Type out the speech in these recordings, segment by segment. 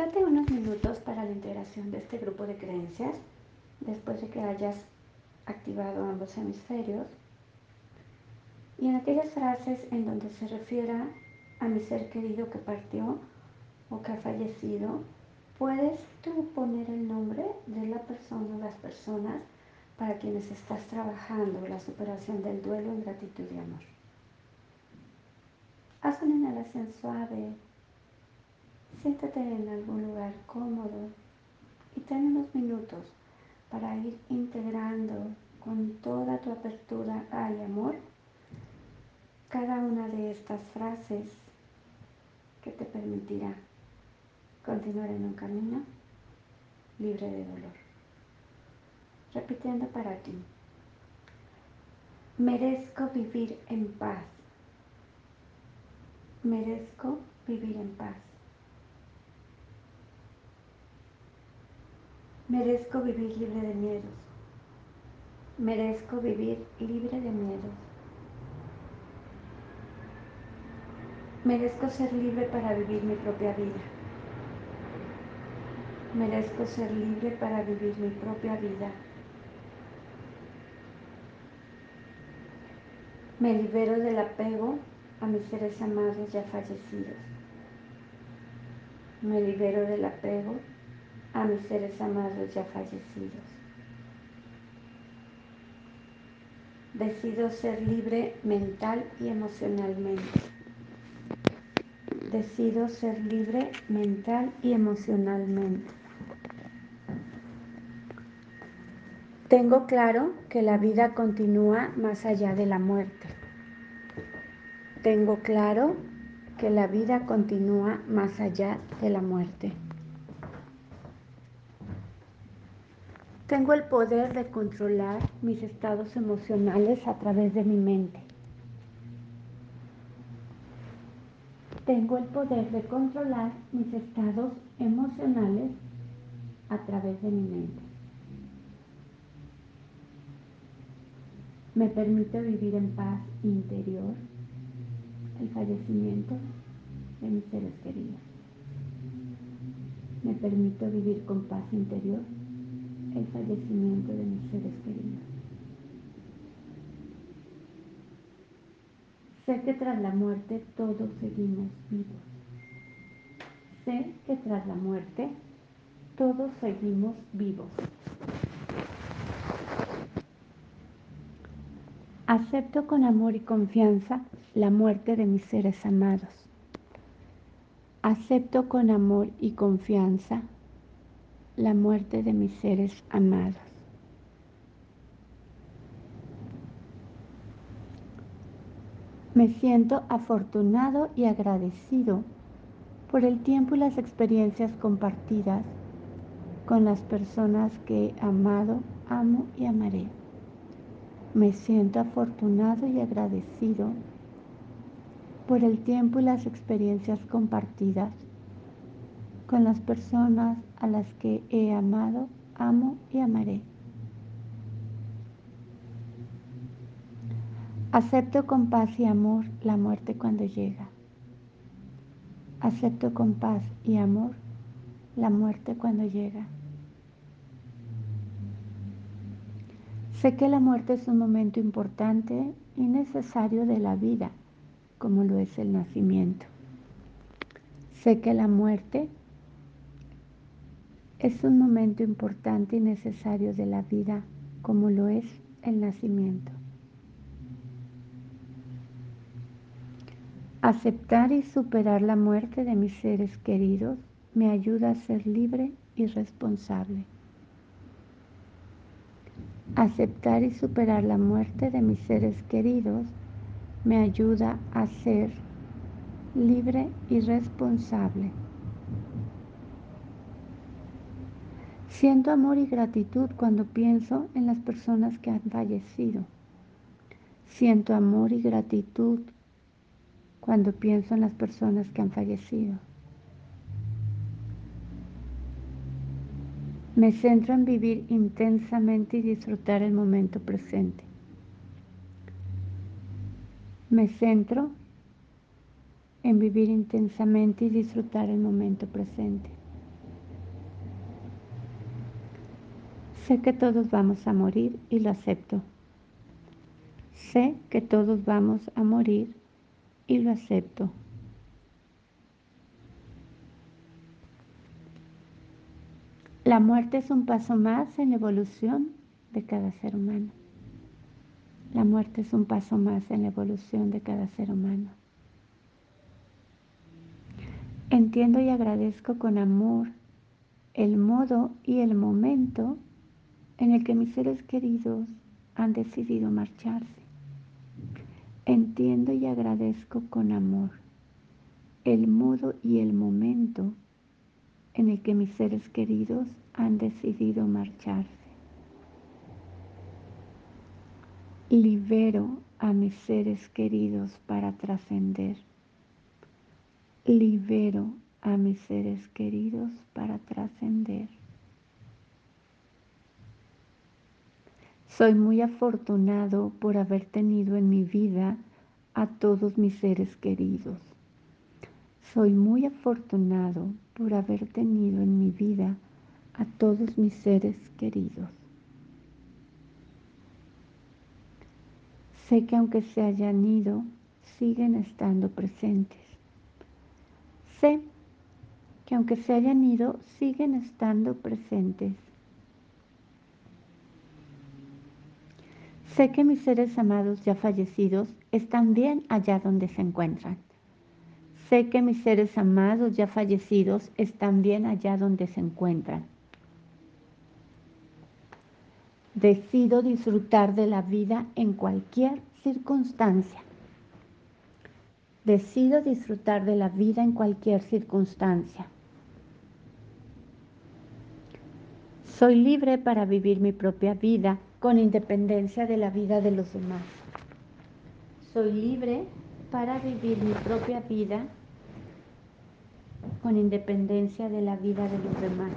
Date unos minutos para la integración de este grupo de creencias después de que hayas activado ambos hemisferios y en aquellas frases en donde se refiera a mi ser querido que partió o que ha fallecido, puedes tú poner el nombre de la persona o las personas para quienes estás trabajando la superación del duelo en gratitud y amor. Haz una inhalación suave, siéntate en algún lugar cómodo y ten unos minutos para ir integrando con toda tu apertura al amor cada una de estas frases que te permitirá continuar en un camino libre de dolor. Repitiendo para ti. Merezco vivir en paz. Merezco vivir en paz. Merezco vivir libre de miedos. Merezco vivir libre de miedos. Merezco ser libre para vivir mi propia vida. Merezco ser libre para vivir mi propia vida. Me libero del apego a mis seres amados ya fallecidos. Me libero del apego a mis seres amados ya fallecidos. Decido ser libre mental y emocionalmente. Decido ser libre mental y emocionalmente. Tengo claro que la vida continúa más allá de la muerte. Tengo claro que la vida continúa más allá de la muerte. Tengo el poder de controlar mis estados emocionales a través de mi mente. Tengo el poder de controlar mis estados emocionales a través de mi mente. Me permite vivir en paz interior el fallecimiento de mis seres queridos. Me permito vivir con paz interior el fallecimiento de mis seres queridos. Sé que tras la muerte todos seguimos vivos. Sé que tras la muerte todos seguimos vivos. Acepto con amor y confianza la muerte de mis seres amados. Acepto con amor y confianza la muerte de mis seres amados. Me siento afortunado y agradecido por el tiempo y las experiencias compartidas con las personas que he amado, amo y amaré. Me siento afortunado y agradecido por el tiempo y las experiencias compartidas con las personas a las que he amado, amo y amaré. Acepto con paz y amor la muerte cuando llega. Acepto con paz y amor la muerte cuando llega. Sé que la muerte es un momento importante y necesario de la vida, como lo es el nacimiento. Sé que la muerte es un momento importante y necesario de la vida, como lo es el nacimiento. Aceptar y superar la muerte de mis seres queridos me ayuda a ser libre y responsable. Aceptar y superar la muerte de mis seres queridos me ayuda a ser libre y responsable. Siento amor y gratitud cuando pienso en las personas que han fallecido. Siento amor y gratitud cuando pienso en las personas que han fallecido. Me centro en vivir intensamente y disfrutar el momento presente. Me centro en vivir intensamente y disfrutar el momento presente. Sé que todos vamos a morir y lo acepto. Sé que todos vamos a morir y lo acepto. La muerte es un paso más en la evolución de cada ser humano. La muerte es un paso más en la evolución de cada ser humano. Entiendo y agradezco con amor el modo y el momento en el que mis seres queridos han decidido marcharse. Entiendo y agradezco con amor el modo y el momento en el que mis seres queridos han decidido marcharse. Libero a mis seres queridos para trascender. Libero a mis seres queridos para trascender. Soy muy afortunado por haber tenido en mi vida a todos mis seres queridos. Soy muy afortunado por haber tenido en mi vida a todos mis seres queridos. Sé que aunque se hayan ido, siguen estando presentes. Sé que aunque se hayan ido, siguen estando presentes. Sé que mis seres amados ya fallecidos están bien allá donde se encuentran. Sé que mis seres amados ya fallecidos están bien allá donde se encuentran. Decido disfrutar de la vida en cualquier circunstancia. Decido disfrutar de la vida en cualquier circunstancia. Soy libre para vivir mi propia vida con independencia de la vida de los demás. Soy libre para vivir mi propia vida con independencia de la vida de los demás.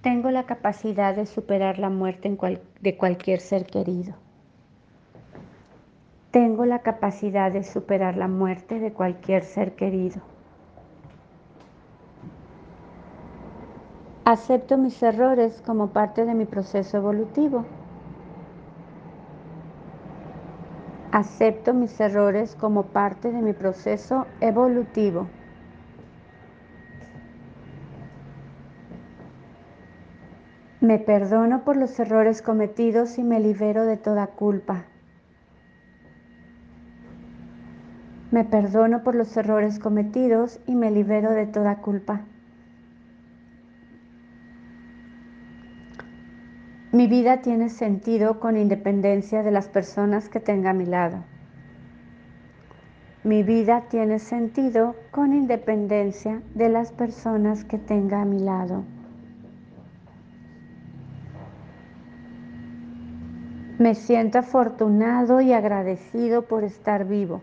Tengo la capacidad de superar la muerte de cualquier ser querido. Tengo la capacidad de superar la muerte de cualquier ser querido. Acepto mis errores como parte de mi proceso evolutivo. Acepto mis errores como parte de mi proceso evolutivo. Me perdono por los errores cometidos y me libero de toda culpa. Me perdono por los errores cometidos y me libero de toda culpa. Mi vida tiene sentido con independencia de las personas que tenga a mi lado. Mi vida tiene sentido con independencia de las personas que tenga a mi lado. Me siento afortunado y agradecido por estar vivo.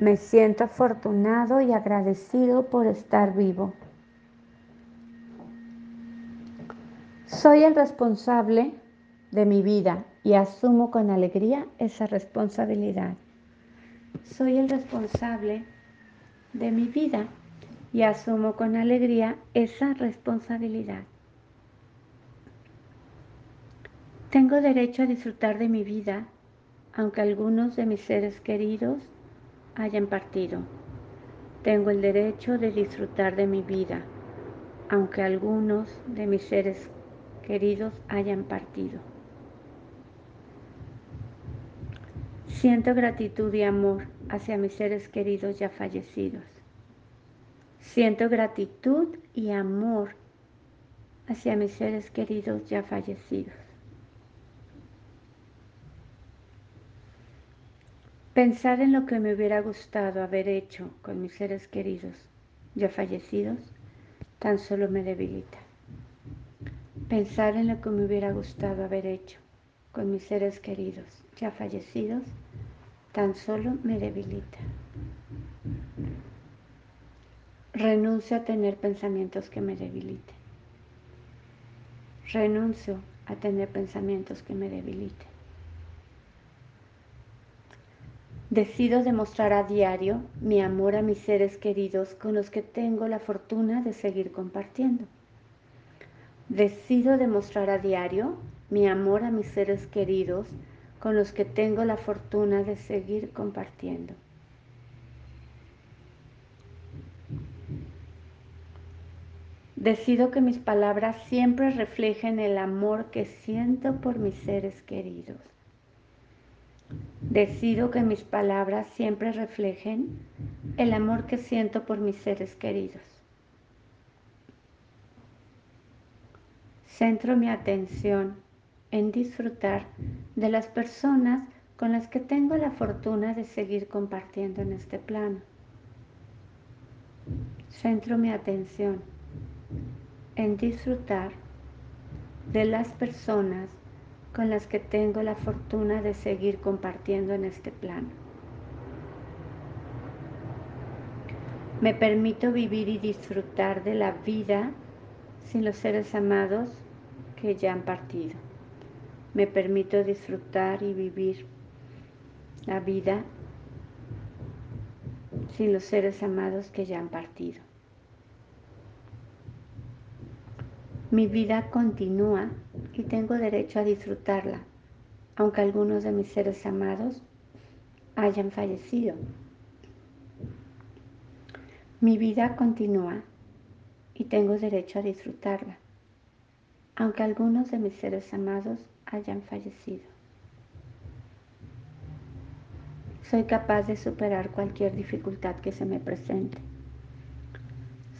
Me siento afortunado y agradecido por estar vivo. Soy el responsable de mi vida y asumo con alegría esa responsabilidad. Soy el responsable de mi vida y asumo con alegría esa responsabilidad. Tengo derecho a disfrutar de mi vida, aunque algunos de mis seres queridos hayan partido. Tengo el derecho de disfrutar de mi vida, aunque algunos de mis seres queridos hayan partido. Siento gratitud y amor hacia mis seres queridos ya fallecidos. Siento gratitud y amor hacia mis seres queridos ya fallecidos. Pensar en lo que me hubiera gustado haber hecho con mis seres queridos ya fallecidos tan solo me debilita. Pensar en lo que me hubiera gustado haber hecho con mis seres queridos ya fallecidos tan solo me debilita. Renuncio a tener pensamientos que me debiliten. Renuncio a tener pensamientos que me debiliten. Decido demostrar a diario mi amor a mis seres queridos con los que tengo la fortuna de seguir compartiendo. Decido demostrar a diario mi amor a mis seres queridos con los que tengo la fortuna de seguir compartiendo. Decido que mis palabras siempre reflejen el amor que siento por mis seres queridos. Decido que mis palabras siempre reflejen el amor que siento por mis seres queridos. Centro mi atención en disfrutar de las personas con las que tengo la fortuna de seguir compartiendo en este plano. Centro mi atención en disfrutar de las personas con las que tengo la fortuna de seguir compartiendo en este plano. Me permito vivir y disfrutar de la vida sin los seres amados que ya han partido. Me permito disfrutar y vivir la vida sin los seres amados que ya han partido. Mi vida continúa y tengo derecho a disfrutarla, aunque algunos de mis seres amados hayan fallecido. Mi vida continúa y tengo derecho a disfrutarla, aunque algunos de mis seres amados hayan fallecido. Soy capaz de superar cualquier dificultad que se me presente.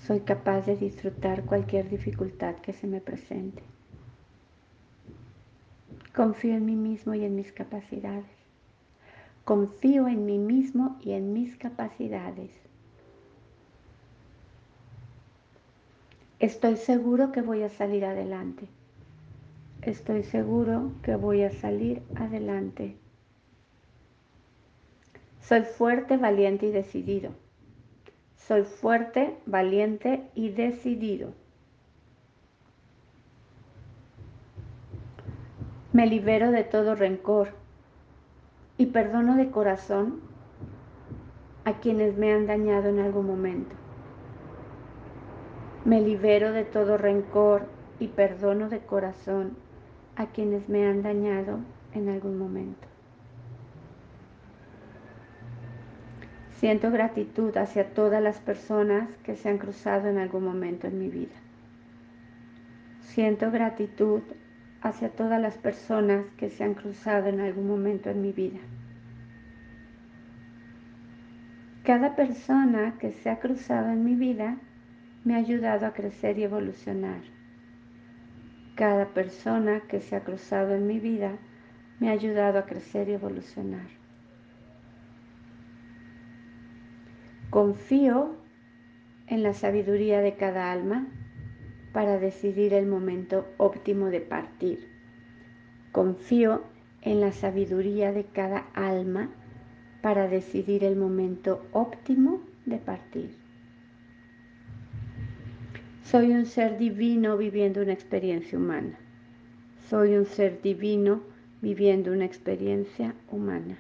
Soy capaz de disfrutar cualquier dificultad que se me presente. Confío en mí mismo y en mis capacidades. Confío en mí mismo y en mis capacidades. Estoy seguro que voy a salir adelante. Estoy seguro que voy a salir adelante. Soy fuerte, valiente y decidido. Soy fuerte, valiente y decidido. Me libero de todo rencor y perdono de corazón a quienes me han dañado en algún momento. Me libero de todo rencor y perdono de corazón a quienes me han dañado en algún momento. Siento gratitud hacia todas las personas que se han cruzado en algún momento en mi vida. Siento gratitud hacia todas las personas que se han cruzado en algún momento en mi vida. Cada persona que se ha cruzado en mi vida me ha ayudado a crecer y evolucionar. Cada persona que se ha cruzado en mi vida me ha ayudado a crecer y evolucionar. Confío en la sabiduría de cada alma para decidir el momento óptimo de partir. Confío en la sabiduría de cada alma para decidir el momento óptimo de partir. Soy un ser divino viviendo una experiencia humana. Soy un ser divino viviendo una experiencia humana.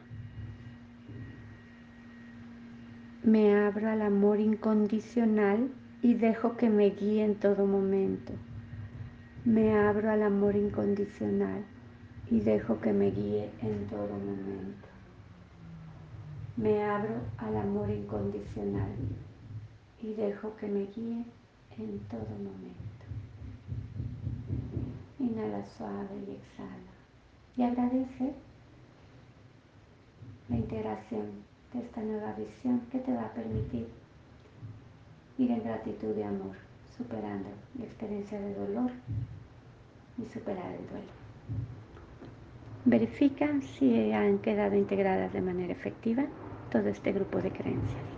Me abro al amor incondicional y dejo que me guíe en todo momento. Me abro al amor incondicional y dejo que me guíe en todo momento. Me abro al amor incondicional y dejo que me guíe en todo momento. Inhala suave y exhala. Y agradece la integración esta nueva visión que te va a permitir ir en gratitud y amor, superando la experiencia de dolor y superar el duelo. Verifica si han quedado integradas de manera efectiva todo este grupo de creencias.